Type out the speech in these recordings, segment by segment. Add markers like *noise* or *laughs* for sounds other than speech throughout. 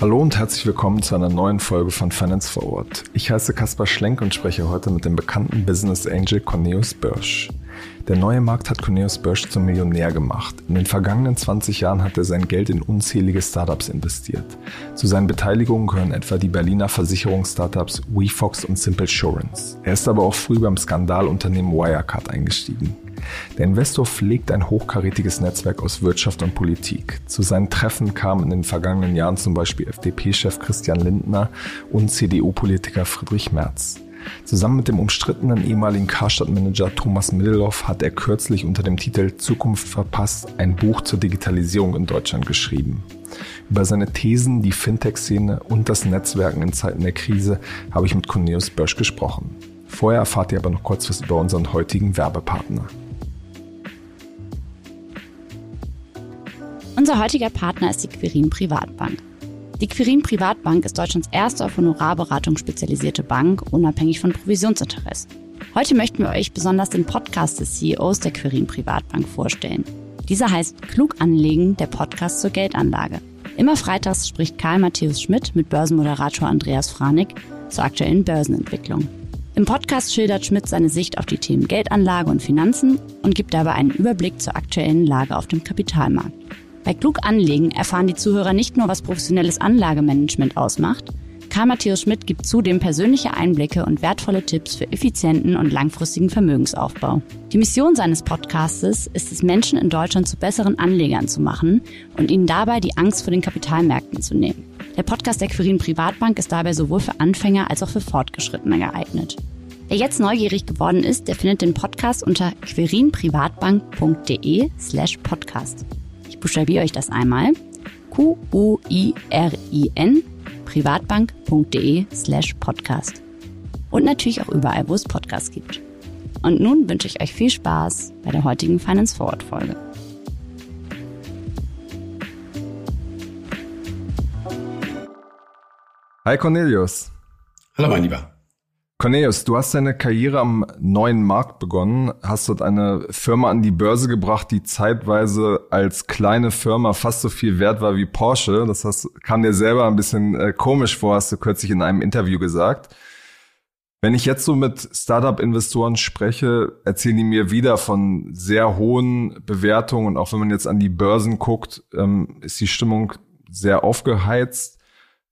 Hallo und herzlich willkommen zu einer neuen Folge von Finance Forward. Ich heiße Kaspar Schlenk und spreche heute mit dem bekannten Business Angel Cornelius Börsch. Der neue Markt hat Cornelius Börsch zum Millionär gemacht. In den vergangenen 20 Jahren hat er sein Geld in unzählige Startups investiert. Zu seinen Beteiligungen gehören etwa die Berliner Versicherungsstartups WeFox und Simple Insurance. Er ist aber auch früh beim Skandalunternehmen Wirecard eingestiegen. Der Investor pflegt ein hochkarätiges Netzwerk aus Wirtschaft und Politik. Zu seinen Treffen kamen in den vergangenen Jahren zum Beispiel FDP-Chef Christian Lindner und CDU-Politiker Friedrich Merz. Zusammen mit dem umstrittenen ehemaligen Karstadt-Manager Thomas Middelhoff hat er kürzlich unter dem Titel Zukunft verpasst ein Buch zur Digitalisierung in Deutschland geschrieben. Über seine Thesen, die Fintech-Szene und das Netzwerken in Zeiten der Krise habe ich mit Cornelius Bösch gesprochen. Vorher erfahrt ihr aber noch kurz was über unseren heutigen Werbepartner. Unser heutiger Partner ist die Quirin Privatbank. Die Quirin Privatbank ist Deutschlands erste auf Honorarberatung spezialisierte Bank, unabhängig von Provisionsinteresse. Heute möchten wir euch besonders den Podcast des CEOs der Quirin Privatbank vorstellen. Dieser heißt Klug anlegen, der Podcast zur Geldanlage. Immer freitags spricht Karl Matthäus Schmidt mit Börsenmoderator Andreas Franig zur aktuellen Börsenentwicklung. Im Podcast schildert Schmidt seine Sicht auf die Themen Geldanlage und Finanzen und gibt dabei einen Überblick zur aktuellen Lage auf dem Kapitalmarkt. Bei Klug anlegen erfahren die Zuhörer nicht nur, was professionelles Anlagemanagement ausmacht, Karl Matthäus Schmidt gibt zudem persönliche Einblicke und wertvolle Tipps für effizienten und langfristigen Vermögensaufbau. Die Mission seines Podcastes ist es, Menschen in Deutschland zu besseren Anlegern zu machen und ihnen dabei die Angst vor den Kapitalmärkten zu nehmen. Der Podcast der Quirin Privatbank ist dabei sowohl für Anfänger als auch für Fortgeschrittene geeignet. Wer jetzt neugierig geworden ist, der findet den Podcast unter querinprivatbank.de slash podcast. Ich buchstabiere euch das einmal. Q-U-I-R-I-N privatbank.de slash podcast. Und natürlich auch überall, wo es Podcasts gibt. Und nun wünsche ich euch viel Spaß bei der heutigen Finance Forward Folge. Hi Cornelius. Hallo mein Lieber. Cornelius, du hast deine Karriere am neuen Markt begonnen, hast dort eine Firma an die Börse gebracht, die zeitweise als kleine Firma fast so viel wert war wie Porsche. Das hast, kam dir selber ein bisschen äh, komisch vor, hast du kürzlich in einem Interview gesagt. Wenn ich jetzt so mit Startup-Investoren spreche, erzählen die mir wieder von sehr hohen Bewertungen und auch wenn man jetzt an die Börsen guckt, ähm, ist die Stimmung sehr aufgeheizt.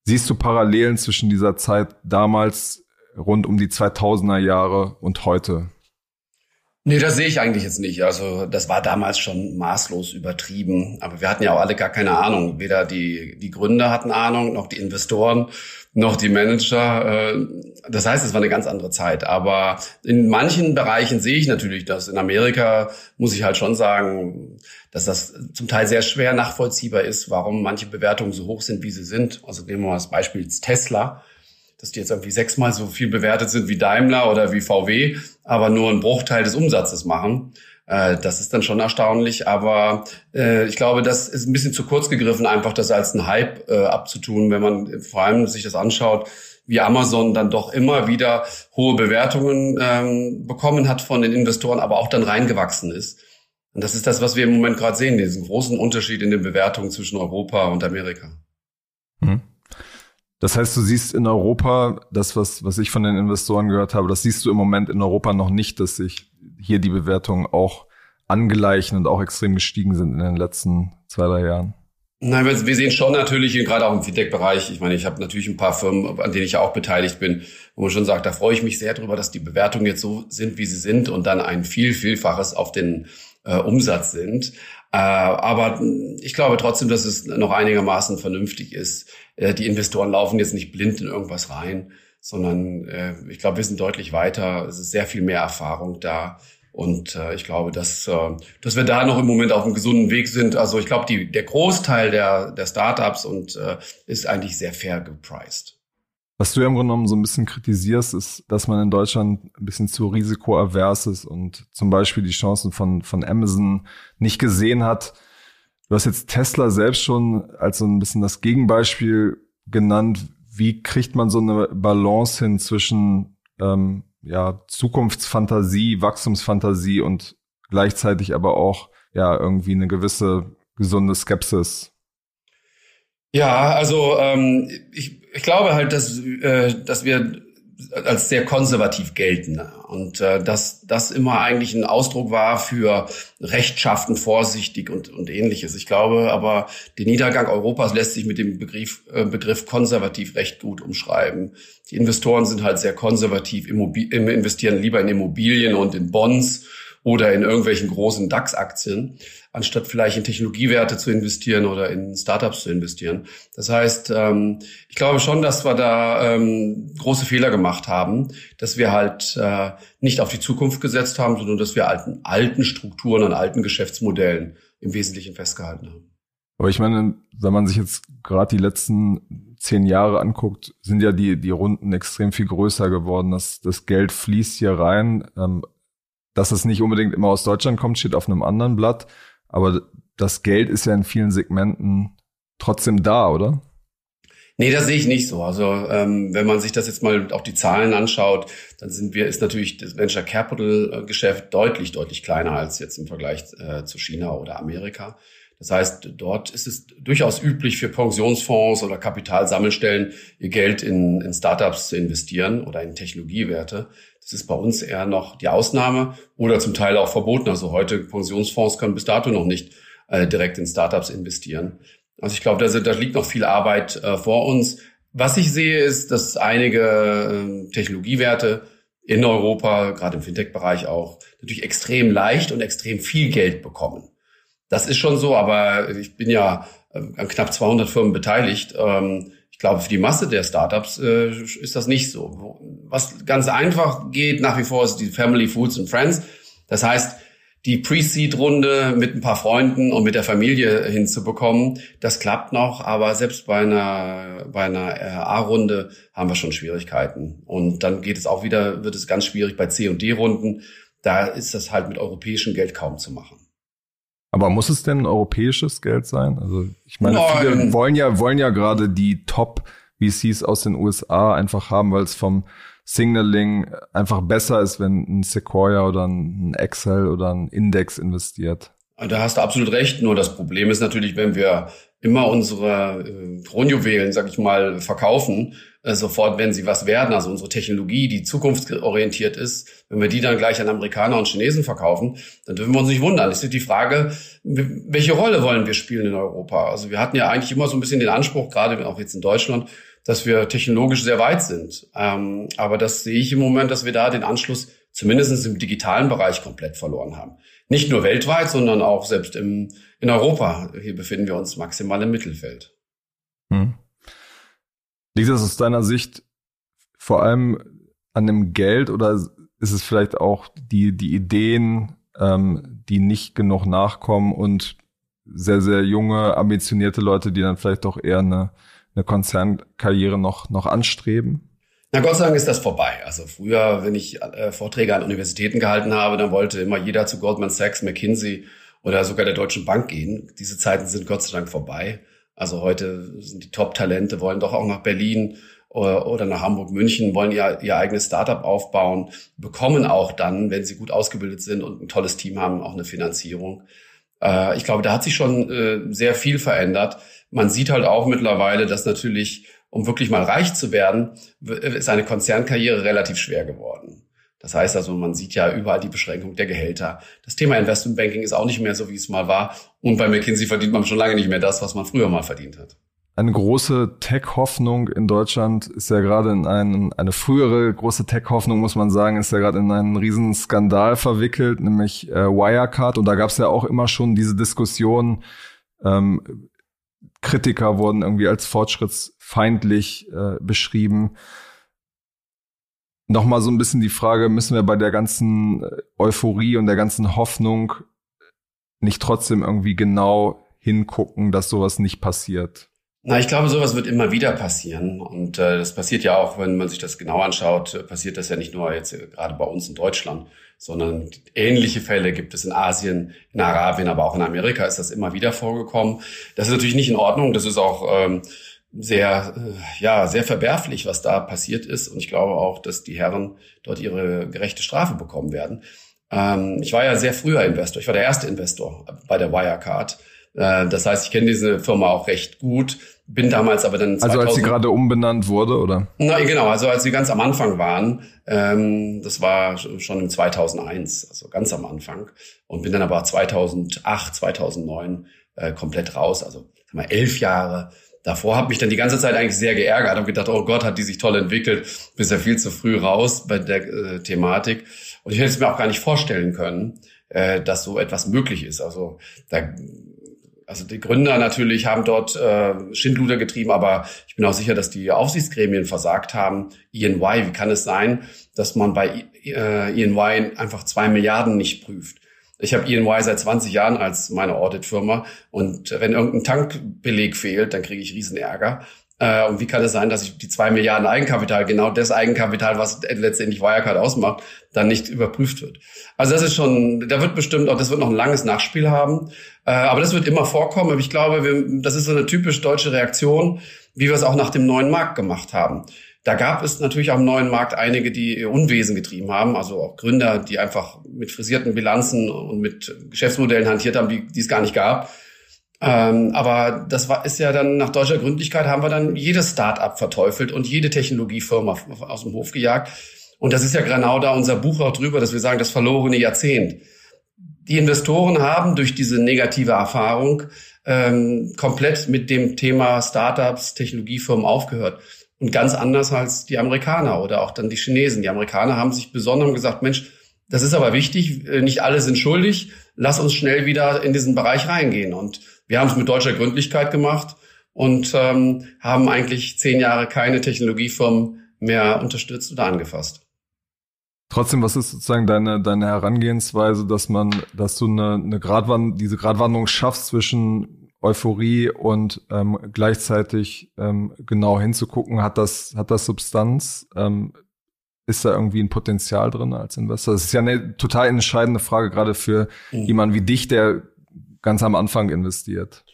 Siehst du Parallelen zwischen dieser Zeit damals rund um die 2000er Jahre und heute? Nee, das sehe ich eigentlich jetzt nicht. Also das war damals schon maßlos übertrieben. Aber wir hatten ja auch alle gar keine Ahnung. Weder die, die Gründer hatten Ahnung, noch die Investoren, noch die Manager. Äh, das heißt, es war eine ganz andere Zeit. Aber in manchen Bereichen sehe ich natürlich das. In Amerika muss ich halt schon sagen, dass das zum Teil sehr schwer nachvollziehbar ist, warum manche Bewertungen so hoch sind, wie sie sind. Also nehmen wir mal das Beispiel Tesla dass die jetzt irgendwie sechsmal so viel bewertet sind wie Daimler oder wie VW, aber nur einen Bruchteil des Umsatzes machen. Äh, das ist dann schon erstaunlich, aber äh, ich glaube, das ist ein bisschen zu kurz gegriffen, einfach das als ein Hype äh, abzutun, wenn man vor allem sich das anschaut, wie Amazon dann doch immer wieder hohe Bewertungen ähm, bekommen hat von den Investoren, aber auch dann reingewachsen ist. Und das ist das, was wir im Moment gerade sehen, diesen großen Unterschied in den Bewertungen zwischen Europa und Amerika. Das heißt, du siehst in Europa, das, was, was ich von den Investoren gehört habe, das siehst du im Moment in Europa noch nicht, dass sich hier die Bewertungen auch angleichen und auch extrem gestiegen sind in den letzten zwei, drei Jahren. Nein, wir, wir sehen schon natürlich, gerade auch im Fintech-Bereich, ich meine, ich habe natürlich ein paar Firmen, an denen ich ja auch beteiligt bin, wo man schon sagt, da freue ich mich sehr drüber, dass die Bewertungen jetzt so sind, wie sie sind und dann ein viel, vielfaches auf den äh, Umsatz sind. Äh, aber ich glaube trotzdem, dass es noch einigermaßen vernünftig ist. Äh, die Investoren laufen jetzt nicht blind in irgendwas rein, sondern äh, ich glaube, wir sind deutlich weiter. Es ist sehr viel mehr Erfahrung da. Und äh, ich glaube, dass, äh, dass wir da noch im Moment auf einem gesunden Weg sind. Also ich glaube, die, der Großteil der, der Startups und äh, ist eigentlich sehr fair gepriced. Was du ja im Grunde genommen so ein bisschen kritisierst, ist, dass man in Deutschland ein bisschen zu risikoavers ist und zum Beispiel die Chancen von, von Amazon nicht gesehen hat. Du hast jetzt Tesla selbst schon als so ein bisschen das Gegenbeispiel genannt. Wie kriegt man so eine Balance hin zwischen ähm, ja, Zukunftsfantasie, Wachstumsfantasie und gleichzeitig aber auch ja irgendwie eine gewisse gesunde Skepsis? Ja, also ähm, ich, ich glaube halt, dass, äh, dass wir als sehr konservativ gelten und äh, dass das immer eigentlich ein Ausdruck war für rechtschaffen, vorsichtig und, und ähnliches. Ich glaube aber, der Niedergang Europas lässt sich mit dem Begriff, äh, Begriff konservativ recht gut umschreiben. Die Investoren sind halt sehr konservativ, investieren lieber in Immobilien und in Bonds oder in irgendwelchen großen DAX-Aktien, anstatt vielleicht in Technologiewerte zu investieren oder in Startups zu investieren. Das heißt, ähm, ich glaube schon, dass wir da ähm, große Fehler gemacht haben, dass wir halt äh, nicht auf die Zukunft gesetzt haben, sondern dass wir alten, alten Strukturen und alten Geschäftsmodellen im Wesentlichen festgehalten haben. Aber ich meine, wenn man sich jetzt gerade die letzten zehn Jahre anguckt, sind ja die, die Runden extrem viel größer geworden. Das, das Geld fließt hier rein. Ähm, dass es nicht unbedingt immer aus Deutschland kommt, steht auf einem anderen Blatt. Aber das Geld ist ja in vielen Segmenten trotzdem da, oder? Nee, das sehe ich nicht so. Also ähm, wenn man sich das jetzt mal auch die Zahlen anschaut, dann sind wir ist natürlich das Venture Capital Geschäft deutlich deutlich kleiner als jetzt im Vergleich äh, zu China oder Amerika. Das heißt, dort ist es durchaus üblich für Pensionsfonds oder Kapitalsammelstellen ihr Geld in, in Startups zu investieren oder in Technologiewerte. Das ist bei uns eher noch die Ausnahme oder zum Teil auch verboten. Also heute Pensionsfonds können bis dato noch nicht äh, direkt in Startups investieren. Also ich glaube, da, da liegt noch viel Arbeit äh, vor uns. Was ich sehe, ist, dass einige äh, Technologiewerte in Europa, gerade im Fintech-Bereich auch, natürlich extrem leicht und extrem viel Geld bekommen. Das ist schon so, aber ich bin ja äh, an knapp 200 Firmen beteiligt. Ähm, ich glaube, für die Masse der Startups äh, ist das nicht so. Was ganz einfach geht nach wie vor ist die Family Foods and Friends. Das heißt, die Pre-Seed-Runde mit ein paar Freunden und mit der Familie hinzubekommen, das klappt noch, aber selbst bei einer, bei einer A-Runde haben wir schon Schwierigkeiten. Und dann geht es auch wieder, wird es ganz schwierig bei C- und D-Runden. Da ist das halt mit europäischem Geld kaum zu machen. Aber muss es denn europäisches Geld sein? Also ich meine, Nein. viele wollen ja wollen ja gerade die Top VCs aus den USA einfach haben, weil es vom Signaling einfach besser ist, wenn ein Sequoia oder ein Excel oder ein Index investiert. Da hast du absolut recht. Nur das Problem ist natürlich, wenn wir immer unsere äh, Kronjuwelen, sag ich mal, verkaufen, äh, sofort, wenn sie was werden, also unsere Technologie, die zukunftsorientiert ist, wenn wir die dann gleich an Amerikaner und Chinesen verkaufen, dann dürfen wir uns nicht wundern. Es ist die Frage, welche Rolle wollen wir spielen in Europa? Also wir hatten ja eigentlich immer so ein bisschen den Anspruch, gerade auch jetzt in Deutschland, dass wir technologisch sehr weit sind. Ähm, aber das sehe ich im Moment, dass wir da den Anschluss zumindest im digitalen Bereich komplett verloren haben. Nicht nur weltweit, sondern auch selbst im, in Europa. Hier befinden wir uns maximal im Mittelfeld. Hm. Liegt das aus deiner Sicht vor allem an dem Geld oder ist es vielleicht auch die, die Ideen, ähm, die nicht genug nachkommen und sehr, sehr junge, ambitionierte Leute, die dann vielleicht doch eher eine, eine Konzernkarriere noch, noch anstreben? Na Gott sei Dank ist das vorbei. Also früher, wenn ich äh, Vorträge an Universitäten gehalten habe, dann wollte immer jeder zu Goldman Sachs, McKinsey oder sogar der Deutschen Bank gehen. Diese Zeiten sind Gott sei Dank vorbei. Also heute sind die Top-Talente, wollen doch auch nach Berlin oder, oder nach Hamburg, München, wollen ihr, ihr eigenes Startup aufbauen, bekommen auch dann, wenn sie gut ausgebildet sind und ein tolles Team haben, auch eine Finanzierung. Äh, ich glaube, da hat sich schon äh, sehr viel verändert. Man sieht halt auch mittlerweile, dass natürlich, um wirklich mal reich zu werden, ist eine Konzernkarriere relativ schwer geworden. Das heißt also, man sieht ja überall die Beschränkung der Gehälter. Das Thema Investmentbanking ist auch nicht mehr so, wie es mal war. Und bei McKinsey verdient man schon lange nicht mehr das, was man früher mal verdient hat. Eine große Tech-Hoffnung in Deutschland ist ja gerade in einen, eine frühere große Tech-Hoffnung, muss man sagen, ist ja gerade in einen riesen Skandal verwickelt, nämlich äh, Wirecard. Und da gab es ja auch immer schon diese Diskussion, ähm, Kritiker wurden irgendwie als fortschrittsfeindlich äh, beschrieben nochmal so ein bisschen die Frage, müssen wir bei der ganzen äh, Euphorie und der ganzen Hoffnung nicht trotzdem irgendwie genau hingucken, dass sowas nicht passiert? Na, ich glaube, sowas wird immer wieder passieren. Und äh, das passiert ja auch, wenn man sich das genau anschaut, äh, passiert das ja nicht nur jetzt äh, gerade bei uns in Deutschland, sondern ähnliche Fälle gibt es in Asien, in Arabien, aber auch in Amerika ist das immer wieder vorgekommen. Das ist natürlich nicht in Ordnung. Das ist auch ähm, sehr, äh, ja, sehr verwerflich, was da passiert ist. Und ich glaube auch, dass die Herren dort ihre gerechte Strafe bekommen werden. Ähm, ich war ja sehr früher Investor. Ich war der erste Investor bei der Wirecard. Äh, das heißt, ich kenne diese Firma auch recht gut. Bin damals aber dann 2000, Also als sie gerade umbenannt wurde, oder? Na genau, also als sie ganz am Anfang waren, ähm, das war schon im 2001, also ganz am Anfang. Und bin dann aber 2008, 2009 äh, komplett raus, also mal elf Jahre. Davor habe mich dann die ganze Zeit eigentlich sehr geärgert und gedacht, oh Gott, hat die sich toll entwickelt, bist ja viel zu früh raus bei der äh, Thematik. Und ich hätte es mir auch gar nicht vorstellen können, äh, dass so etwas möglich ist. Also da also die Gründer natürlich haben dort äh, Schindluder getrieben, aber ich bin auch sicher, dass die Aufsichtsgremien versagt haben. EY, wie kann es sein, dass man bei äh, EY einfach zwei Milliarden nicht prüft? Ich habe EY seit 20 Jahren als meine Auditfirma und wenn irgendein Tankbeleg fehlt, dann kriege ich riesen Ärger. Äh, und wie kann es sein, dass ich die zwei Milliarden Eigenkapital, genau das Eigenkapital, was letztendlich Wirecard ausmacht, dann nicht überprüft wird? Also das ist schon, da wird bestimmt auch, das wird noch ein langes Nachspiel haben. Äh, aber das wird immer vorkommen. Aber ich glaube, wir, das ist so eine typisch deutsche Reaktion, wie wir es auch nach dem neuen Markt gemacht haben. Da gab es natürlich im neuen Markt einige, die Unwesen getrieben haben, also auch Gründer, die einfach mit frisierten Bilanzen und mit Geschäftsmodellen hantiert haben, die, die es gar nicht gab ähm, aber das war, ist ja dann nach deutscher Gründlichkeit haben wir dann jedes Start-up verteufelt und jede Technologiefirma aus dem Hof gejagt. Und das ist ja genau da unser Buch auch drüber, dass wir sagen, das verlorene Jahrzehnt. Die Investoren haben durch diese negative Erfahrung ähm, komplett mit dem Thema Startups, Technologiefirmen aufgehört. Und ganz anders als die Amerikaner oder auch dann die Chinesen. Die Amerikaner haben sich besonnen und gesagt, Mensch, das ist aber wichtig, äh, nicht alle sind schuldig, lass uns schnell wieder in diesen Bereich reingehen. Und wir haben es mit deutscher Gründlichkeit gemacht und ähm, haben eigentlich zehn Jahre keine Technologiefirmen mehr unterstützt oder angefasst. Trotzdem, was ist sozusagen deine, deine Herangehensweise, dass man, dass du eine, eine Gradwand, diese Gradwanderung schaffst zwischen Euphorie und ähm, gleichzeitig ähm, genau hinzugucken, hat das, hat das Substanz? Ähm, ist da irgendwie ein Potenzial drin als Investor? Das ist ja eine total entscheidende Frage, gerade für mhm. jemanden wie dich, der ganz am Anfang investiert.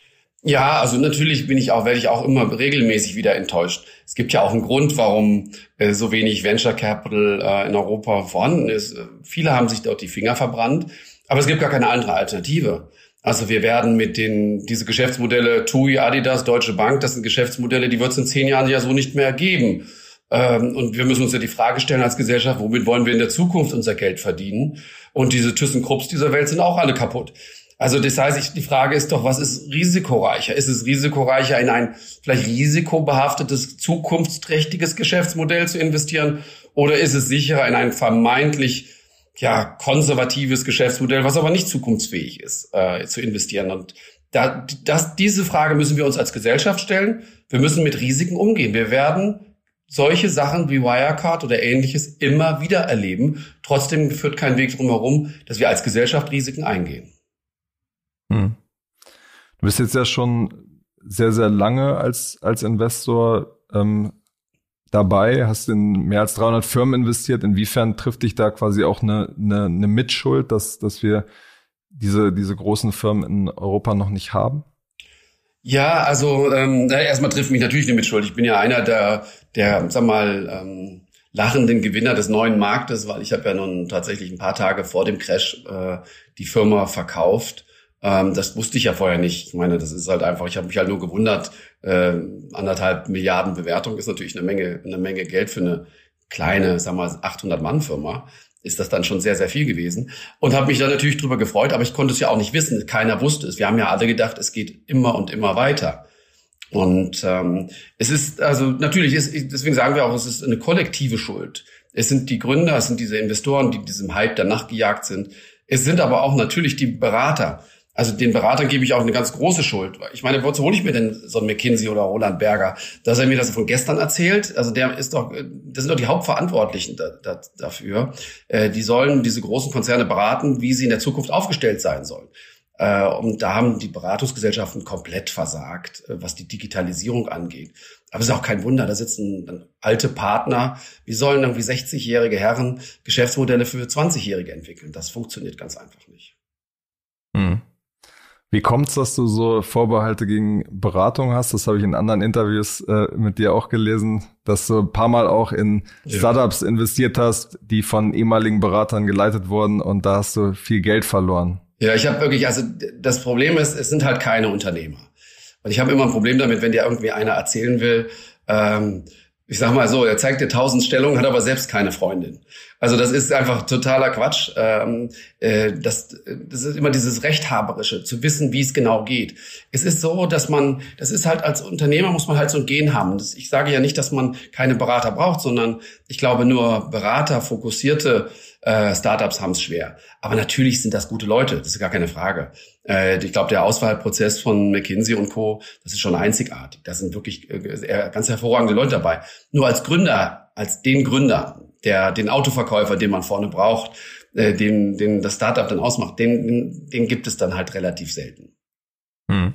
Ja, also natürlich bin ich auch, werde ich auch immer regelmäßig wieder enttäuscht. Es gibt ja auch einen Grund, warum äh, so wenig Venture Capital äh, in Europa vorhanden ist. Viele haben sich dort die Finger verbrannt, aber es gibt gar keine andere Alternative. Also wir werden mit den, diese Geschäftsmodelle TUI, Adidas, Deutsche Bank, das sind Geschäftsmodelle, die wird es in zehn Jahren ja so nicht mehr geben. Ähm, und wir müssen uns ja die Frage stellen als Gesellschaft, womit wollen wir in der Zukunft unser Geld verdienen? Und diese ThyssenKrupps dieser Welt sind auch alle kaputt. Also das heißt, ich, die Frage ist doch, was ist risikoreicher? Ist es risikoreicher, in ein vielleicht risikobehaftetes, zukunftsträchtiges Geschäftsmodell zu investieren? Oder ist es sicherer, in ein vermeintlich ja, konservatives Geschäftsmodell, was aber nicht zukunftsfähig ist, äh, zu investieren? Und da, das, diese Frage müssen wir uns als Gesellschaft stellen. Wir müssen mit Risiken umgehen. Wir werden solche Sachen wie Wirecard oder ähnliches immer wieder erleben. Trotzdem führt kein Weg drum herum, dass wir als Gesellschaft Risiken eingehen. Hm. Du bist jetzt ja schon sehr, sehr lange als, als Investor ähm, dabei, hast in mehr als 300 Firmen investiert. Inwiefern trifft dich da quasi auch eine, eine, eine Mitschuld, dass, dass wir diese, diese großen Firmen in Europa noch nicht haben? Ja, also ähm, erstmal trifft mich natürlich eine Mitschuld. Ich bin ja einer der, der sag mal, ähm, lachenden Gewinner des neuen Marktes, weil ich habe ja nun tatsächlich ein paar Tage vor dem Crash äh, die Firma verkauft ähm, das wusste ich ja vorher nicht. Ich meine, das ist halt einfach, ich habe mich halt nur gewundert, äh, anderthalb Milliarden Bewertung ist natürlich eine Menge, eine Menge Geld für eine kleine, sagen wir mal, 800 Mann Firma ist das dann schon sehr, sehr viel gewesen. Und habe mich dann natürlich drüber gefreut, aber ich konnte es ja auch nicht wissen. Keiner wusste es. Wir haben ja alle gedacht, es geht immer und immer weiter. Und ähm, es ist, also natürlich ist, deswegen sagen wir auch, es ist eine kollektive Schuld. Es sind die Gründer, es sind diese Investoren, die diesem Hype danach gejagt sind. Es sind aber auch natürlich die Berater. Also den Beratern gebe ich auch eine ganz große Schuld. Ich meine, wozu hole ich mir denn so ein McKinsey oder Roland Berger, dass er mir das von gestern erzählt? Also der ist doch, das sind doch die Hauptverantwortlichen da, da, dafür. Äh, die sollen diese großen Konzerne beraten, wie sie in der Zukunft aufgestellt sein sollen. Äh, und da haben die Beratungsgesellschaften komplett versagt, äh, was die Digitalisierung angeht. Aber es ist auch kein Wunder, da sitzen alte Partner. Wie sollen irgendwie 60-jährige Herren Geschäftsmodelle für 20-Jährige entwickeln? Das funktioniert ganz einfach nicht. Hm. Wie kommt's, dass du so Vorbehalte gegen Beratung hast? Das habe ich in anderen Interviews äh, mit dir auch gelesen, dass du ein paar Mal auch in ja. Startups investiert hast, die von ehemaligen Beratern geleitet wurden und da hast du viel Geld verloren. Ja, ich habe wirklich, also das Problem ist, es sind halt keine Unternehmer. Und ich habe immer ein Problem damit, wenn dir irgendwie einer erzählen will, ähm, ich sag mal so, er zeigt dir tausend Stellungen, hat aber selbst keine Freundin. Also das ist einfach totaler Quatsch. Ähm, äh, das, das ist immer dieses Rechthaberische, zu wissen, wie es genau geht. Es ist so, dass man, das ist halt als Unternehmer muss man halt so ein Gen haben. Das, ich sage ja nicht, dass man keine Berater braucht, sondern ich glaube nur Berater, fokussierte äh, Startups haben es schwer. Aber natürlich sind das gute Leute, das ist gar keine Frage. Äh, ich glaube, der Auswahlprozess von McKinsey und Co., das ist schon einzigartig. Da sind wirklich äh, ganz hervorragende Leute dabei. Nur als Gründer, als den Gründer, der den Autoverkäufer, den man vorne braucht, äh, den, den das Startup dann ausmacht, den, den gibt es dann halt relativ selten. Hm.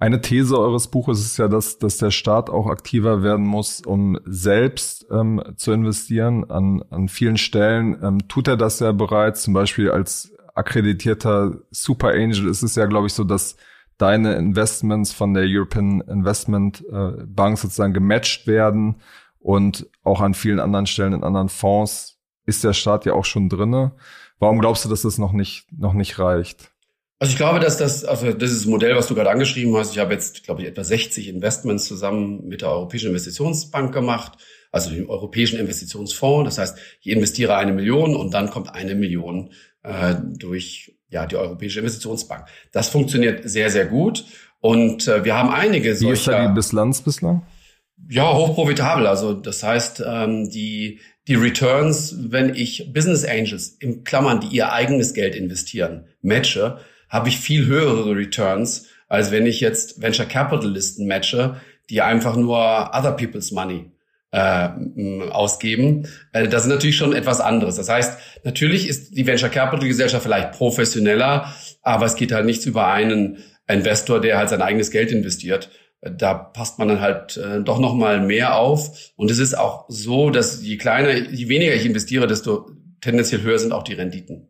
Eine These eures Buches ist ja, dass, dass der Staat auch aktiver werden muss, um selbst ähm, zu investieren. An, an vielen Stellen ähm, tut er das ja bereits. Zum Beispiel als akkreditierter Super Angel ist es ja, glaube ich, so, dass deine Investments von der European Investment äh, Bank sozusagen gematcht werden und auch an vielen anderen Stellen in anderen Fonds ist der Staat ja auch schon drinne. Warum glaubst du, dass das noch nicht noch nicht reicht? Also ich glaube, dass das, also das ist das Modell, was du gerade angeschrieben hast. Ich habe jetzt, glaube ich, etwa 60 Investments zusammen mit der Europäischen Investitionsbank gemacht, also dem Europäischen Investitionsfonds. Das heißt, ich investiere eine Million und dann kommt eine Million äh, durch ja die Europäische Investitionsbank. Das funktioniert sehr, sehr gut. Und äh, wir haben einige solcher... Wie ist da die Bilanz bislang? Ja, hochprofitabel. Also das heißt, ähm, die, die Returns, wenn ich Business Angels, im Klammern, die ihr eigenes Geld investieren, matche, habe ich viel höhere Returns, als wenn ich jetzt Venture Capitalisten matche, die einfach nur other people's money äh, ausgeben. Äh, das ist natürlich schon etwas anderes. Das heißt, natürlich ist die Venture Capital Gesellschaft vielleicht professioneller, aber es geht halt nichts über einen Investor, der halt sein eigenes Geld investiert. Da passt man dann halt äh, doch noch mal mehr auf. Und es ist auch so, dass je kleiner, je weniger ich investiere, desto tendenziell höher sind auch die Renditen.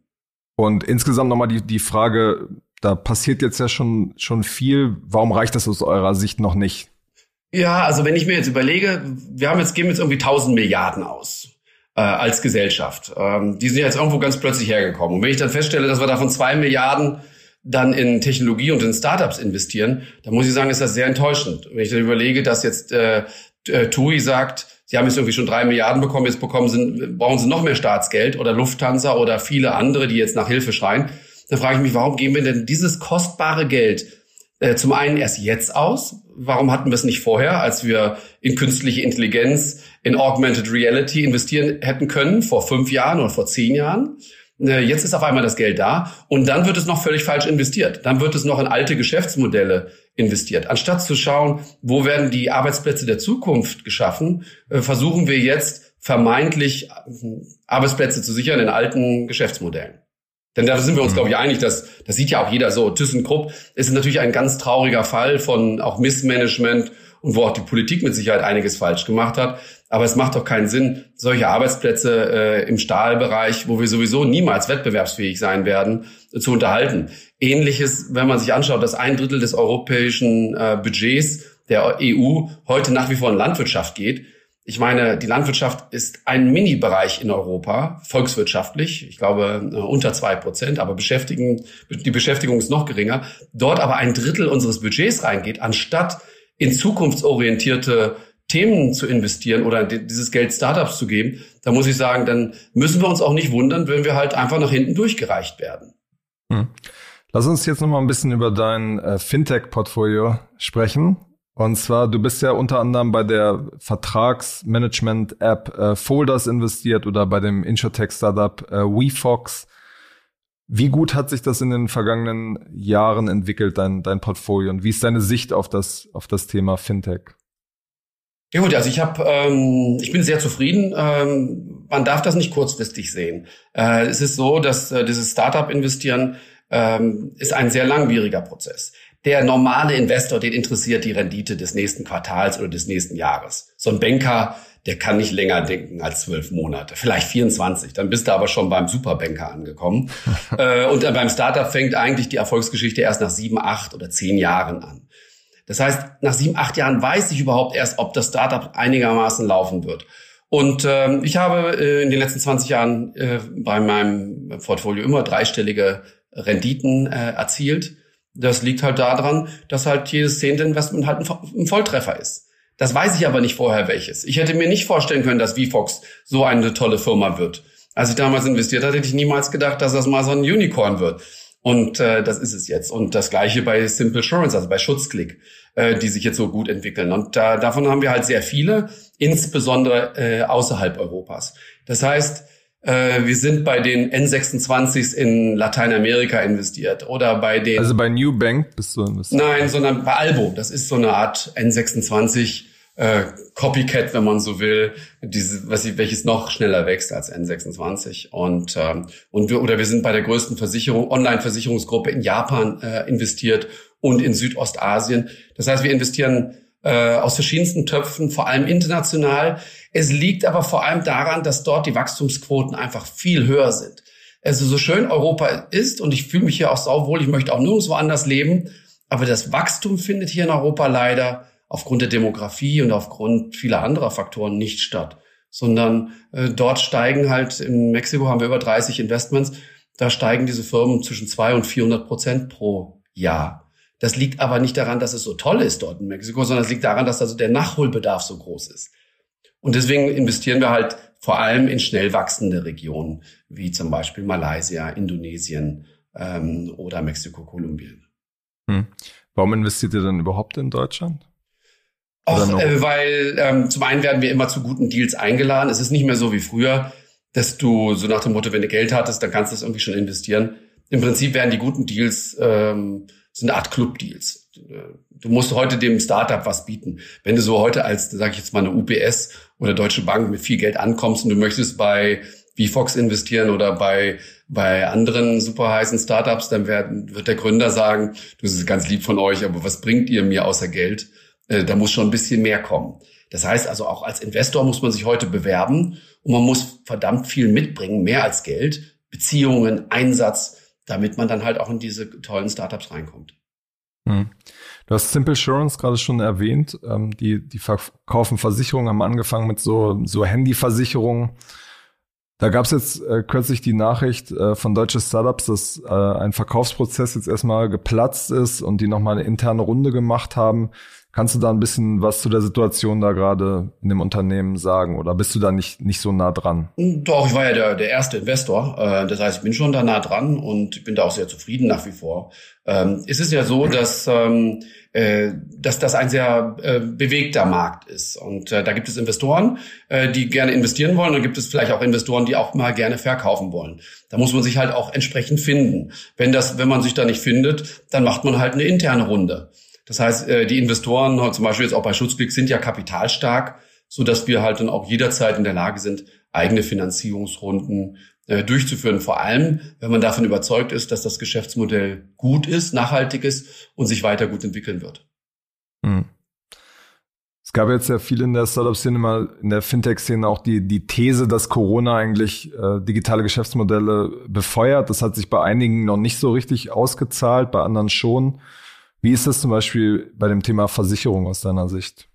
Und insgesamt nochmal die, die Frage, da passiert jetzt ja schon, schon viel. Warum reicht das aus eurer Sicht noch nicht? Ja, also wenn ich mir jetzt überlege, wir haben jetzt, geben jetzt irgendwie 1000 Milliarden aus äh, als Gesellschaft. Ähm, die sind jetzt irgendwo ganz plötzlich hergekommen. Und wenn ich dann feststelle, dass wir davon zwei Milliarden dann in Technologie und in Startups investieren, dann muss ich sagen, ist das sehr enttäuschend. Wenn ich dann überlege, dass jetzt äh, äh TUI sagt, Sie haben jetzt irgendwie schon drei Milliarden bekommen, jetzt bekommen Sie, brauchen Sie noch mehr Staatsgeld oder Lufthansa oder viele andere, die jetzt nach Hilfe schreien. Dann frage ich mich, warum geben wir denn dieses kostbare Geld äh, zum einen erst jetzt aus? Warum hatten wir es nicht vorher, als wir in künstliche Intelligenz, in Augmented Reality investieren hätten können, vor fünf Jahren oder vor zehn Jahren? Äh, jetzt ist auf einmal das Geld da und dann wird es noch völlig falsch investiert. Dann wird es noch in alte Geschäftsmodelle investiert. Anstatt zu schauen, wo werden die Arbeitsplätze der Zukunft geschaffen, äh, versuchen wir jetzt vermeintlich äh, Arbeitsplätze zu sichern in alten Geschäftsmodellen. Denn da sind wir uns, mhm. glaube ich, einig, dass das sieht ja auch jeder so. ThyssenKrupp ist natürlich ein ganz trauriger Fall von auch Missmanagement und wo auch die Politik mit Sicherheit einiges falsch gemacht hat. Aber es macht doch keinen Sinn, solche Arbeitsplätze äh, im Stahlbereich, wo wir sowieso niemals wettbewerbsfähig sein werden, äh, zu unterhalten. Ähnliches, wenn man sich anschaut, dass ein Drittel des europäischen äh, Budgets der EU heute nach wie vor in Landwirtschaft geht. Ich meine, die Landwirtschaft ist ein Mini-Bereich in Europa, volkswirtschaftlich. Ich glaube, äh, unter zwei Prozent, aber beschäftigen, die Beschäftigung ist noch geringer. Dort aber ein Drittel unseres Budgets reingeht, anstatt in zukunftsorientierte Themen zu investieren oder dieses Geld Startups zu geben, da muss ich sagen, dann müssen wir uns auch nicht wundern, wenn wir halt einfach nach hinten durchgereicht werden. Hm. Lass uns jetzt noch mal ein bisschen über dein äh, Fintech-Portfolio sprechen. Und zwar, du bist ja unter anderem bei der Vertragsmanagement-App äh, Folders investiert oder bei dem Insurtech-Startup äh, WeFox. Wie gut hat sich das in den vergangenen Jahren entwickelt, dein, dein Portfolio? Und wie ist deine Sicht auf das, auf das Thema Fintech? Ja gut, also ich habe, ähm, ich bin sehr zufrieden. Ähm, man darf das nicht kurzfristig sehen. Äh, es ist so, dass äh, dieses Startup-Investieren ähm, ist ein sehr langwieriger Prozess. Der normale Investor, den interessiert die Rendite des nächsten Quartals oder des nächsten Jahres. So ein Banker, der kann nicht länger denken als zwölf Monate, vielleicht 24. Dann bist du aber schon beim Superbanker angekommen. *laughs* Äh, und beim Startup fängt eigentlich die Erfolgsgeschichte erst nach sieben, acht oder zehn Jahren an. Das heißt, nach sieben, acht Jahren weiß ich überhaupt erst, ob das Startup einigermaßen laufen wird. Und ähm, ich habe äh, in den letzten 20 Jahren äh, bei meinem Portfolio immer dreistellige Renditen äh, erzielt. Das liegt halt daran, dass halt jedes zehnte Investment halt ein, Volltreffer ist. Das weiß ich aber nicht vorher welches. Ich hätte mir nicht vorstellen können, dass VFox so eine tolle Firma wird. Als ich damals investiert hatte, hätte ich niemals gedacht, dass das mal so ein Unicorn wird. Und äh, das ist es jetzt. Und das gleiche bei Simple Assurance, also bei Schutzklick, äh, die sich jetzt so gut entwickeln. Und da, davon haben wir halt sehr viele, insbesondere äh, außerhalb Europas. Das heißt, äh, wir sind bei den N26s in Lateinamerika investiert oder bei den. Also bei New Bank bist du investiert? Nein, sondern bei Albo. Das ist so eine Art N26 äh, Copycat, wenn man so will, diese, was, welches noch schneller wächst als N26. Und, ähm, und wir, oder wir sind bei der größten Versicherung, Online-Versicherungsgruppe in Japan äh, investiert und in Südostasien. Das heißt, wir investieren äh, aus verschiedensten Töpfen, vor allem international. Es liegt aber vor allem daran, dass dort die Wachstumsquoten einfach viel höher sind. Also so schön Europa ist und ich fühle mich hier auch sauwohl, ich möchte auch nirgendwo anders leben, aber das Wachstum findet hier in Europa leider aufgrund der Demografie und aufgrund vieler anderer Faktoren nicht statt, sondern äh, dort steigen halt, in Mexiko haben wir über 30 Investments, da steigen diese Firmen zwischen 2 und 400 Prozent pro Jahr. Das liegt aber nicht daran, dass es so toll ist dort in Mexiko, sondern es liegt daran, dass also der Nachholbedarf so groß ist. Und deswegen investieren wir halt vor allem in schnell wachsende Regionen, wie zum Beispiel Malaysia, Indonesien ähm, oder Mexiko, Kolumbien. Hm. Warum investiert ihr denn überhaupt in Deutschland? Auch, äh, weil ähm, zum einen werden wir immer zu guten Deals eingeladen. Es ist nicht mehr so wie früher, dass du so nach dem Motto, wenn du Geld hattest, dann kannst du es irgendwie schon investieren. Im Prinzip werden die guten Deals ähm, so eine Art Club-Deals. Du musst heute dem Startup was bieten. Wenn du so heute als, sage ich jetzt mal, eine UPS oder Deutsche Bank mit viel Geld ankommst und du möchtest bei VFox investieren oder bei bei anderen super heißen Startups, dann wird, wird der Gründer sagen, das ist ganz lieb von euch, aber was bringt ihr mir außer Geld? Äh, da muss schon ein bisschen mehr kommen. Das heißt also auch als Investor muss man sich heute bewerben und man muss verdammt viel mitbringen, mehr als Geld, Beziehungen, Einsatz, damit man dann halt auch in diese tollen Startups reinkommt. Hm. Du hast Simple Assurance gerade schon erwähnt. Ähm, die, die verkaufen Versicherungen, haben angefangen mit so, so Handyversicherungen. Da gab es jetzt äh, kürzlich die Nachricht äh, von deutsche Startups, dass äh, ein Verkaufsprozess jetzt erstmal geplatzt ist und die nochmal eine interne Runde gemacht haben. Kannst du da ein bisschen was zu der Situation da gerade in dem Unternehmen sagen oder bist du da nicht, nicht so nah dran? Doch, ich war ja der, der erste Investor. Äh, das heißt, ich bin schon da nah dran und bin da auch sehr zufrieden nach wie vor. Ähm, es ist ja so, dass, ähm, äh, dass das ein sehr äh, bewegter Markt ist. Und da gibt es Investoren, die gerne investieren wollen. Und gibt es vielleicht auch Investoren, die auch mal gerne verkaufen wollen. Da muss man sich halt auch entsprechend finden. Wenn das, wenn man sich da nicht findet, dann macht man halt eine interne Runde. Das heißt, äh, die Investoren, zum Beispiel jetzt auch bei Schutzblick, sind ja kapitalstark, so dass wir halt dann auch jederzeit in der Lage sind, eigene Finanzierungsrunden äh, durchzuführen. Vor allem, wenn man davon überzeugt ist, dass das Geschäftsmodell gut ist, nachhaltig ist und sich weiter gut entwickeln wird. Hm. Es gab jetzt ja viel in der Startup-Szene, mal in der Fintech-Szene auch die, die These, dass Corona eigentlich äh, digitale Geschäftsmodelle befeuert. Das hat sich bei einigen noch nicht so richtig ausgezahlt, bei anderen schon. Wie ist das zum Beispiel bei dem Thema Versicherung aus deiner Sicht?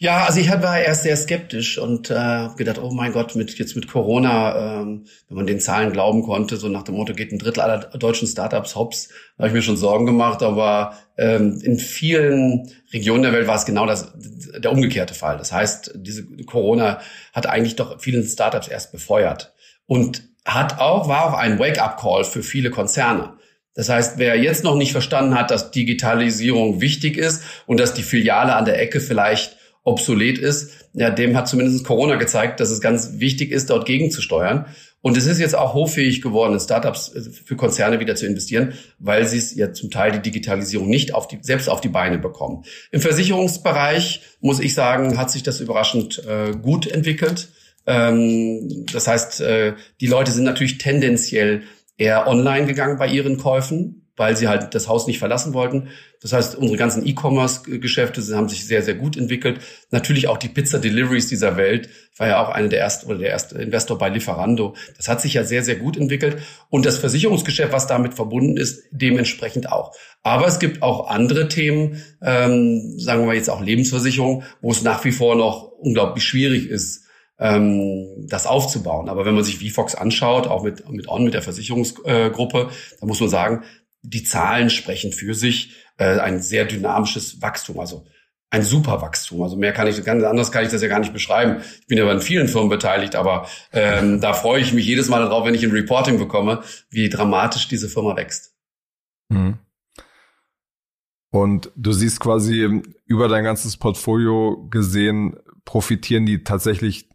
Ja, also ich war erst sehr skeptisch und äh, gedacht, oh mein Gott, mit jetzt mit Corona, ähm, wenn man den Zahlen glauben konnte, so nach dem Motto geht ein Drittel aller deutschen Startups hops, da habe ich mir schon Sorgen gemacht. Aber ähm, in vielen Regionen der Welt war es genau das der umgekehrte Fall. Das heißt, diese Corona hat eigentlich doch vielen Startups erst befeuert und hat auch war auch ein Wake-up-Call für viele Konzerne. Das heißt, wer jetzt noch nicht verstanden hat, dass Digitalisierung wichtig ist und dass die Filiale an der Ecke vielleicht obsolet ist, ja, dem hat zumindest Corona gezeigt, dass es ganz wichtig ist, dort gegenzusteuern. Und es ist jetzt auch hochfähig geworden, in Startups äh, für Konzerne wieder zu investieren, weil sie es ja zum Teil die Digitalisierung nicht auf die, selbst auf die Beine bekommen. Im Versicherungsbereich, muss ich sagen, hat sich das überraschend äh, gut entwickelt. Ähm, das heißt, äh, die Leute sind natürlich tendenziell eher online gegangen bei ihren Käufen. weil sie halt das Haus nicht verlassen wollten. Das heißt, unsere ganzen E-Commerce-Geschäfte haben sich sehr, sehr gut entwickelt. Natürlich auch die Pizza-Deliveries dieser Welt. War ja auch einer der ersten oder der erste Investor bei Lieferando. Das hat sich ja sehr, sehr gut entwickelt. Und das Versicherungsgeschäft, was damit verbunden ist, dementsprechend auch. Aber es gibt auch andere Themen, ähm, sagen wir jetzt auch Lebensversicherung, wo es nach wie vor noch unglaublich schwierig ist, ähm, das aufzubauen. Aber wenn man sich VFox anschaut, auch mit, mit On, mit der Versicherungsgruppe, äh, da muss man sagen, die Zahlen sprechen für sich. Äh, ein sehr dynamisches Wachstum, also ein super Wachstum. Also mehr kann ich, ganz anders kann ich das ja gar nicht beschreiben. Ich bin ja bei vielen Firmen beteiligt, aber ähm, da freue ich mich jedes Mal darauf, wenn ich ein Reporting bekomme, wie dramatisch diese Firma wächst. Mhm. Und du siehst quasi über dein ganzes Portfolio gesehen, profitieren die tatsächlich,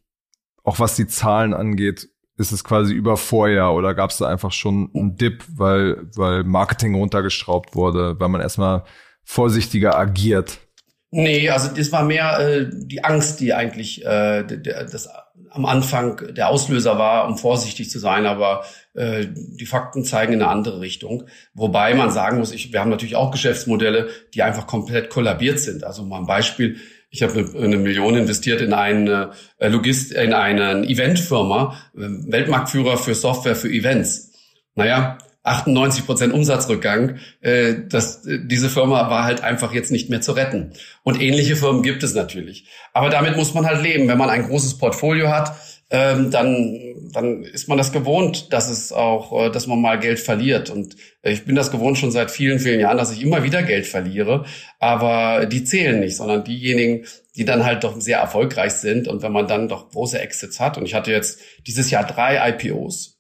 auch was die Zahlen angeht, ist es quasi über Vorjahr oder gab es da einfach schon einen Dip, weil, weil Marketing runtergeschraubt wurde, weil man erstmal vorsichtiger agiert? Nee, also das war mehr äh, die Angst, die eigentlich äh, das am Anfang der Auslöser war, um vorsichtig zu sein, aber äh, die Fakten zeigen in eine andere Richtung. Wobei man sagen muss, ich, wir haben natürlich auch Geschäftsmodelle, die einfach komplett kollabiert sind. Also mal ein Beispiel, ich habe eine, Million investiert in eine äh, Logist, in eine Eventfirma, äh, Weltmarktführer für Software für Events. Naja, 98 Prozent Umsatzrückgang. Äh, das, diese Firma war halt einfach jetzt nicht mehr zu retten. Und ähnliche Firmen gibt es natürlich. Aber damit muss man halt leben. Wenn man ein großes Portfolio hat, ähm, dann, dann ist man das gewohnt, dass es auch, äh, dass man mal Geld verliert. Und ich bin das gewohnt schon seit vielen, vielen Jahren, dass ich immer wieder Geld verliere. Aber die zählen nicht, sondern diejenigen, die dann halt doch sehr erfolgreich sind. Und wenn man dann doch große Exits hat, und ich hatte jetzt dieses Jahr drei IPOs.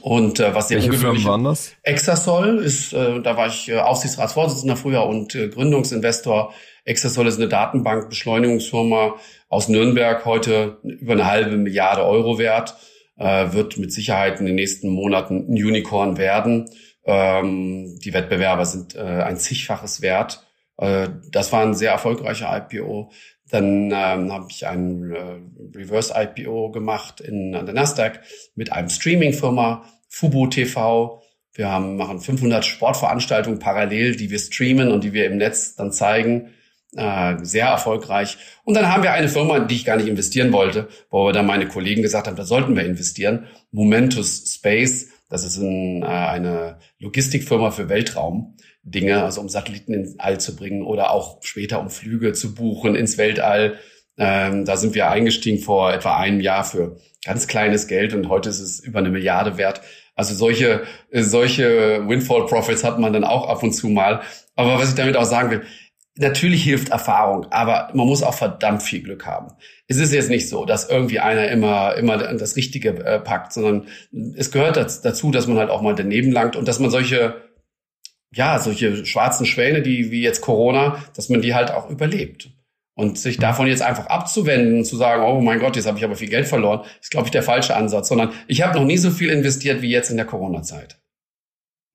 Und äh, was sehr Welche Firmen waren das? Exasol ist, äh, da war ich äh, Aufsichtsratsvorsitzender früher und äh, Gründungsinvestor. Exasol ist eine Datenbank, Beschleunigungsfirma, aus Nürnberg heute über eine halbe Milliarde Euro wert, äh, wird mit Sicherheit in den nächsten Monaten ein Unicorn werden. Ähm, die Wettbewerber sind äh, ein zigfaches wert. Äh, das war ein sehr erfolgreicher IPO. Dann ähm, habe ich ein äh, Reverse IPO gemacht in an der Nasdaq mit einem Streaming-Firma, Fubo TV. Wir haben, machen 500 Sportveranstaltungen parallel, die wir streamen und die wir im Netz dann zeigen äh, sehr erfolgreich. Und dann haben wir eine Firma, in die ich gar nicht investieren wollte, wo dann meine Kollegen gesagt haben, da sollten wir investieren. Momentus Space, das ist ein, äh, eine Logistikfirma für Weltraum. Dinge, also um Satelliten ins All zu bringen oder auch später um Flüge zu buchen ins Weltall. Ähm, da sind wir eingestiegen vor etwa einem Jahr für ganz kleines Geld und heute ist es über eine Milliarde wert. Also solche, solche Windfall Profits hat man dann auch ab und zu mal. Aber was ich damit auch sagen will, Natürlich hilft Erfahrung, aber man muss auch verdammt viel Glück haben. Es ist jetzt nicht so, dass irgendwie einer immer, immer das Richtige äh, packt, sondern es gehört dazu, dass man halt auch mal daneben langt und dass man solche, ja, solche schwarzen Schwäne, die wie jetzt Corona, dass man die halt auch überlebt. Und sich davon jetzt einfach abzuwenden und zu sagen, oh mein Gott, jetzt habe ich aber viel Geld verloren, ist, glaube ich, der falsche Ansatz, sondern ich habe noch nie so viel investiert wie jetzt in der Corona-Zeit.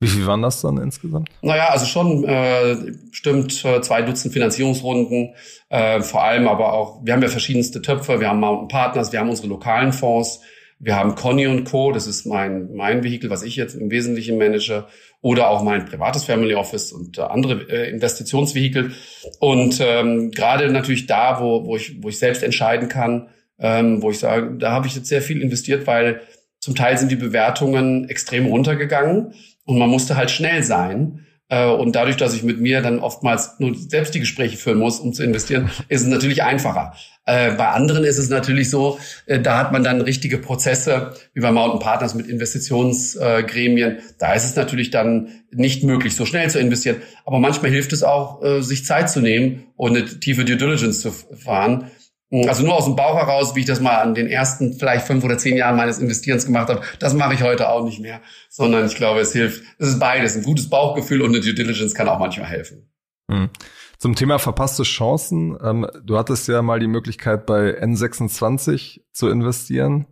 Wie viel waren das dann insgesamt? Naja, also schon äh, stimmt äh, zwei Dutzend Finanzierungsrunden, äh, vor allem aber auch, wir haben ja verschiedenste Töpfe, wir haben Mountain Partners, wir haben unsere lokalen Fonds, wir haben Conny und Co., das ist mein, mein Vehikel, was ich jetzt im Wesentlichen manage, oder auch mein privates Family Office und äh, andere äh, Investitionsvehikel. Und ähm, gerade natürlich da, wo, wo, ich, wo ich selbst entscheiden kann, ähm, wo ich sage, da habe ich jetzt sehr viel investiert, weil zum Teil sind die Bewertungen extrem runtergegangen. Und man musste halt schnell sein. Äh, und dadurch, dass ich mit mir dann oftmals nur selbst die Gespräche führen muss, um zu investieren, ist es natürlich einfacher. Äh, bei anderen ist es natürlich so, äh, da hat man dann richtige Prozesse, wie bei Mountain Partners mit Investitionsgremien. Da ist es natürlich dann nicht möglich, so schnell zu investieren. Aber manchmal hilft es auch, sich Zeit zu nehmen und eine tiefe Due Diligence zu fahren. Mhm. Also nur aus dem Bauch heraus, wie ich das mal an den ersten vielleicht fünf oder zehn Jahren meines Investierens gemacht habe, das mache ich heute auch nicht mehr, sondern ich glaube, es hilft. Es ist beides. Ein gutes Bauchgefühl und eine Due Diligence kann auch manchmal helfen. Mhm. Zum Thema verpasste Chancen. Ähm, du hattest ja mal die Möglichkeit bei N26 zu investieren.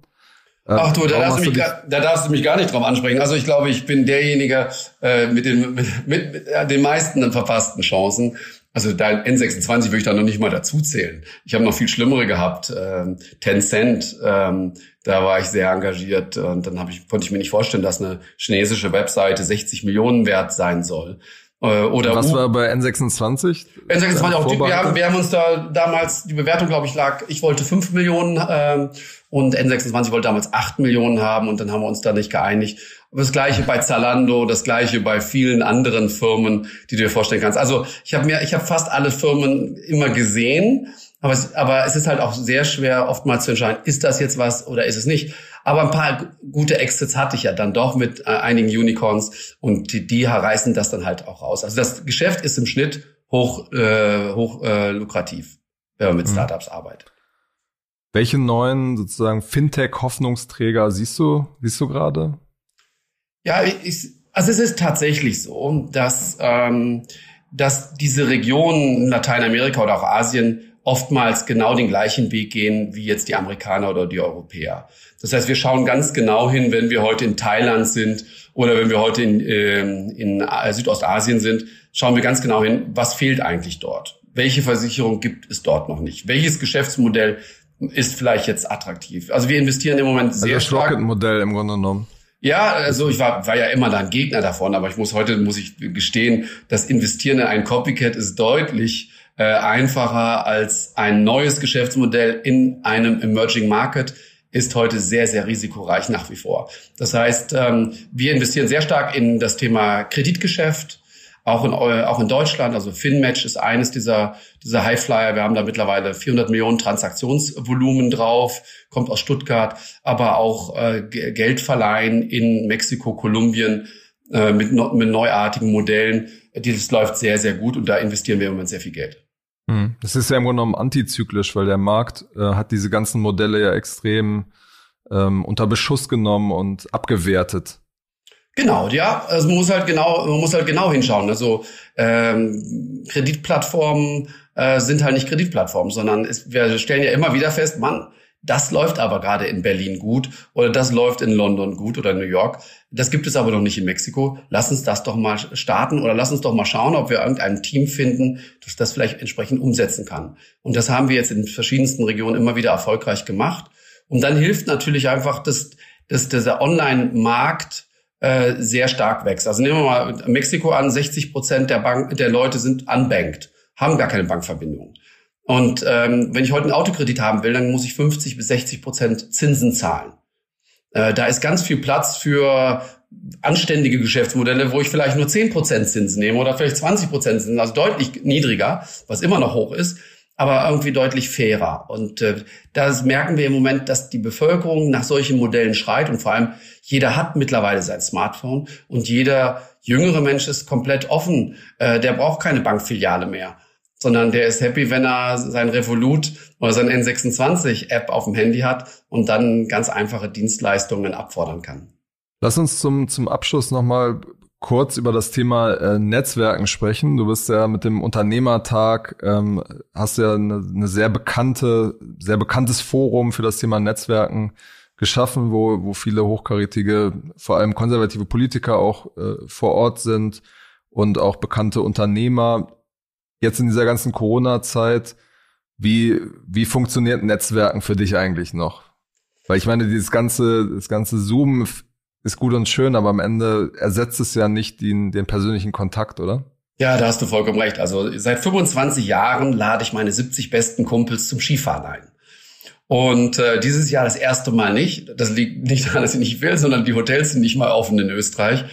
Ach du, da darfst du, mich gar, da darfst du mich gar nicht drauf ansprechen. Also ich glaube, ich bin derjenige äh, mit, den, mit, mit, mit äh, den meisten verpassten Chancen. Also da N26 würde ich da noch nicht mal dazu zählen. Ich habe noch viel schlimmere gehabt. Ähm, Tencent, ähm, da war ich sehr engagiert und dann hab ich, konnte ich mir nicht vorstellen, dass eine chinesische Webseite 60 Millionen wert sein soll. Äh, oder Was U war bei N26? N26 auch. Die, wir, haben, wir haben uns da damals, die Bewertung, glaube ich, lag, ich wollte 5 Millionen ähm, und N26 wollte damals 8 Millionen haben und dann haben wir uns da nicht geeinigt. Das gleiche bei Zalando, das gleiche bei vielen anderen Firmen, die du dir vorstellen kannst. Also ich habe mir, ich habe fast alle Firmen immer gesehen, aber es, aber es ist halt auch sehr schwer, oftmals zu entscheiden, ist das jetzt was oder ist es nicht. Aber ein paar gute Exits hatte ich ja dann doch mit äh, einigen Unicorns und die, die reißen das dann halt auch raus. Also das Geschäft ist im Schnitt hoch, äh, hoch äh, lukrativ, wenn man mit mhm. Startups arbeitet. Welche neuen sozusagen Fintech-Hoffnungsträger siehst du, siehst du gerade? Ja, ich, also es ist tatsächlich so, dass, ähm, dass diese Regionen Lateinamerika oder auch Asien oftmals genau den gleichen Weg gehen wie jetzt die Amerikaner oder die Europäer. Das heißt, wir schauen ganz genau hin, wenn wir heute in Thailand sind oder wenn wir heute in, ähm, in äh, Südostasien sind, schauen wir ganz genau hin, was fehlt eigentlich dort? Welche Versicherung gibt es dort noch nicht? Welches Geschäftsmodell ist vielleicht jetzt attraktiv? Also wir investieren im Moment sehr also das Rocket-Modell im Grunde genommen. Ja, also ich war, war ja immer da ein Gegner davon, aber ich muss heute, muss ich gestehen, das Investieren in ein Copycat ist deutlich äh, einfacher als ein neues Geschäftsmodell in einem Emerging Market ist heute sehr, sehr risikoreich nach wie vor. Das heißt, ähm, wir investieren sehr stark in das Thema Kreditgeschäft, auch in, auch in Deutschland. Also FinMatch ist eines dieser, dieser Highflyer. Wir haben da mittlerweile 400 Millionen Transaktionsvolumen drauf, kommt aus Stuttgart, aber auch äh, Geld verleihen in Mexiko, Kolumbien äh, mit, mit neuartigen Modellen. Das läuft sehr, sehr gut und da investieren wir im Moment sehr viel Geld. Hm. Das ist ja im Grunde genommen antizyklisch, weil der Markt äh, hat diese ganzen Modelle ja extrem ähm, unter Beschuss genommen und abgewertet. Genau, ja, also man muss halt genau, man muss halt genau hinschauen. Also ähm, Kreditplattformen äh, sind halt nicht Kreditplattformen, sondern es, wir stellen ja immer wieder fest, man, das läuft aber gerade in Berlin gut oder das läuft in London gut oder New York. Das gibt es aber noch nicht in Mexiko. Lass uns das doch mal starten oder lass uns doch mal schauen, ob wir irgendein Team finden, das das vielleicht entsprechend umsetzen kann. Und das haben wir jetzt in verschiedensten Regionen immer wieder erfolgreich gemacht. Und dann hilft natürlich einfach, dass, dass dieser Online-Markt äh, sehr stark wächst. Also nehmen wir mal Mexiko an, 60 Prozent der, Bank, der Leute sind unbanked, haben gar keine Bankverbindung. Und ähm, wenn ich heute einen Autokredit haben will, dann muss ich 50 bis 60 Prozent Zinsen zahlen. Äh, da ist ganz viel Platz für anständige Geschäftsmodelle, wo ich vielleicht nur 10 Prozent Zinsen nehme oder vielleicht 20 Prozent Zinsen, also deutlich niedriger, was immer noch hoch ist, aber irgendwie deutlich fairer. Und äh, da merken wir im Moment, dass die Bevölkerung nach solchen Modellen schreit und vor allem jeder hat mittlerweile sein Smartphone und jeder jüngere Mensch ist komplett offen. Äh, der braucht keine Bankfiliale mehr sondern der ist happy, wenn er sein Revolut oder sein N26-App auf dem Handy hat und dann ganz einfache Dienstleistungen abfordern kann. Lass uns zum, zum Abschluss nochmal kurz über das Thema äh, Netzwerken sprechen. Du bist ja mit dem Unternehmertag, ähm, hast ja eine, eine sehr bekannte, sehr bekanntes Forum für das Thema Netzwerken geschaffen, wo, wo viele hochkarätige, vor allem konservative Politiker auch äh, vor Ort sind und auch bekannte Unternehmer jetzt in dieser ganzen Corona-Zeit, wie, wie funktioniert Netzwerken für dich eigentlich noch? Weil ich meine, dieses ganze, das ganze Zoom ist gut und schön, aber am Ende ersetzt es ja nicht den, den persönlichen Kontakt, oder? Ja, da hast du vollkommen recht. Also seit 25 Jahren lade ich meine 70 besten Kumpels zum Skifahren ein. Und äh, dieses Jahr das erste Mal nicht. Das liegt nicht daran, dass ich nicht will, sondern die Hotels sind nicht mal offen in Österreich.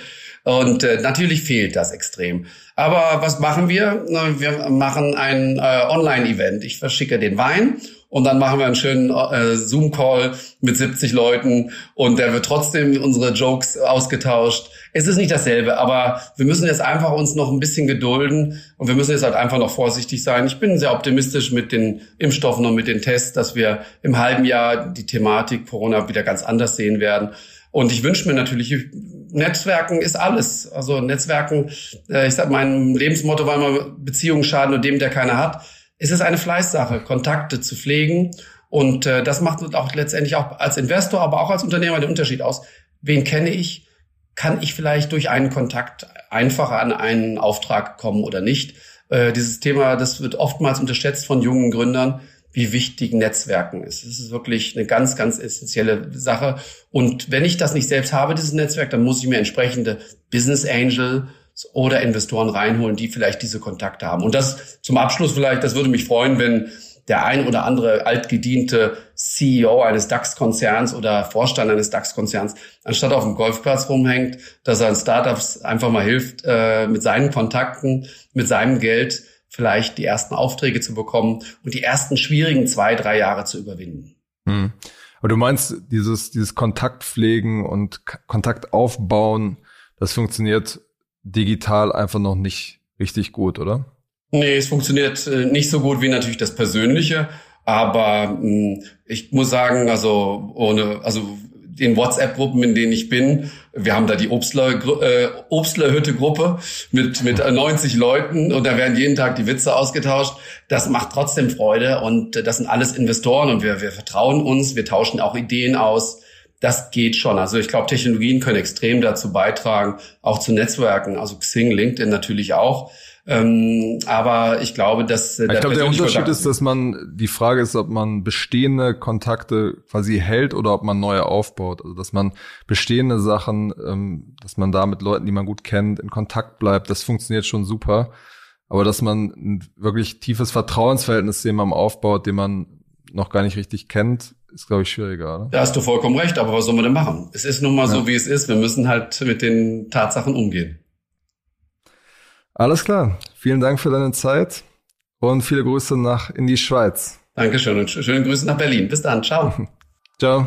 Und äh, natürlich fehlt das extrem. Aber was machen wir? Wir machen ein äh, Online-Event. Ich verschicke den Wein und dann machen wir einen schönen äh, Zoom-Call mit 70 Leuten und der wird trotzdem unsere Jokes ausgetauscht. Es ist nicht dasselbe, aber wir müssen jetzt einfach uns noch ein bisschen gedulden und wir müssen jetzt halt einfach noch vorsichtig sein. Ich bin sehr optimistisch mit den Impfstoffen und mit den Tests, dass wir im halben Jahr die Thematik Corona wieder ganz anders sehen werden. Und ich wünsche mir natürlich, Netzwerken ist alles. Also Netzwerken, äh, ich sag, mein Lebensmotto war immer, Beziehungen schaden nur dem, der keine hat. Es ist eine Fleißsache, Kontakte zu pflegen Und äh, das macht auch letztendlich auch als Investor, aber auch als Unternehmer den Unterschied aus. Wen kenne ich? Kann ich vielleicht durch einen Kontakt einfacher an einen Auftrag kommen oder nicht? Äh, dieses Thema, das wird oftmals unterschätzt von jungen Gründern wie wichtig Netzwerken ist. Es ist wirklich eine ganz, ganz essentielle Sache. Und wenn ich das nicht selbst habe, dieses Netzwerk, dann muss ich mir entsprechende Business Angel oder Investoren reinholen, die vielleicht diese Kontakte haben. Und das zum Abschluss vielleicht, das würde mich freuen, wenn der ein oder andere altgediente CEO eines DAX-Konzerns oder Vorstand eines DAX-Konzerns anstatt auf dem Golfplatz rumhängt, dass er Startups einfach mal hilft, äh, mit seinen Kontakten, mit seinem Geld vielleicht die ersten Aufträge zu bekommen und die ersten schwierigen zwei, drei Jahre zu überwinden. Hm. Aber du meinst, dieses, dieses Kontaktpflegen und Kontakt aufbauen, das funktioniert digital einfach noch nicht richtig gut, oder? Nee, es funktioniert äh, nicht so gut wie natürlich das Persönliche. Aber hm, ich muss sagen, also ohne, also den WhatsApp-Gruppen, in denen ich bin. Wir haben da die Obstler, äh, Obstlerhütte-Gruppe mit, mit *laughs* 90 Leuten und da werden jeden Tag die Witze ausgetauscht. Das macht trotzdem Freude und das sind alles Investoren und wir, wir vertrauen uns, wir tauschen auch Ideen aus. Das geht schon. Also ich glaube, Technologien können extrem dazu beitragen, auch zu Netzwerken. Also Xing, LinkedIn natürlich auch. Ähm, aber ich glaube, dass äh, ich glaube, der Unterschied Kontakt ist, dass man die Frage ist, ob man bestehende Kontakte quasi hält oder ob man neue aufbaut. Also dass man bestehende Sachen, ähm, dass man da mit Leuten, die man gut kennt, in Kontakt bleibt. Das funktioniert schon super. Aber dass man ein wirklich tiefes Vertrauensverhältnis jemandem aufbaut, den man noch gar nicht richtig kennt, ist, glaube ich, schwieriger. Oder? Da hast du vollkommen recht, aber was soll man denn machen? Es ist nun mal ja. so, wie es ist. Wir müssen halt mit den Tatsachen umgehen. Alles klar. Vielen Dank für deine Zeit und viele Grüße nach in die Schweiz. Dankeschön und schöne Grüße nach Berlin. Bis dann. Ciao. *laughs* Ciao.